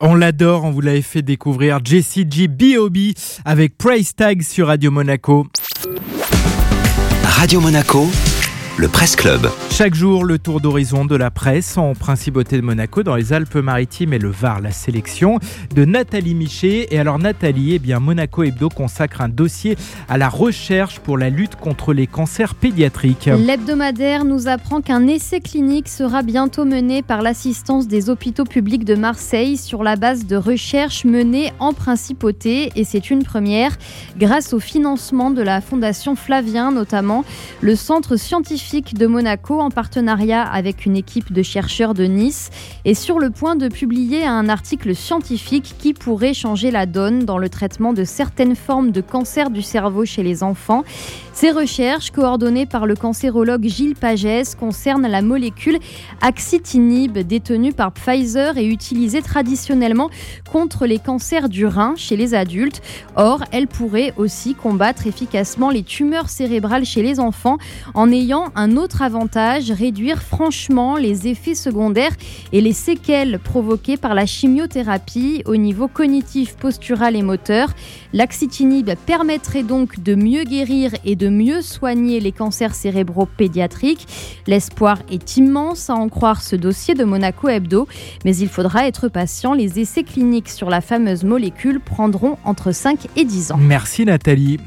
On l'adore, on vous l'avait fait découvrir Jessie G B.O.B. avec Price Tag sur Radio Monaco. Radio Monaco, le Presse Club. Chaque jour, le tour d'horizon de la presse en Principauté de Monaco, dans les Alpes-Maritimes et le Var, la sélection de Nathalie Miché. Et alors Nathalie, eh bien Monaco Hebdo consacre un dossier à la recherche pour la lutte contre les cancers pédiatriques. L'hebdomadaire nous apprend qu'un essai clinique sera bientôt mené par l'assistance des hôpitaux publics de Marseille sur la base de recherches menées en Principauté. Et c'est une première grâce au financement de la Fondation Flavien notamment. Le centre scientifique de Monaco, en partenariat avec une équipe de chercheurs de Nice, est sur le point de publier un article scientifique qui pourrait changer la donne dans le traitement de certaines formes de cancer du cerveau chez les enfants. Ces recherches, coordonnées par le cancérologue Gilles Pagès, concernent la molécule axitinib détenue par Pfizer et utilisée traditionnellement contre les cancers du rein chez les adultes. Or, elle pourrait aussi combattre efficacement les tumeurs cérébrales chez les enfants en ayant un autre avantage, réduire franchement les effets secondaires et les séquelles provoquées par la chimiothérapie au niveau cognitif, postural et moteur. L'axitinib permettrait donc de mieux guérir et de mieux soigner les cancers cérébraux pédiatriques. L'espoir est immense à en croire ce dossier de Monaco Hebdo, mais il faudra être patient. Les essais cliniques sur la fameuse molécule prendront entre 5 et 10 ans. Merci Nathalie.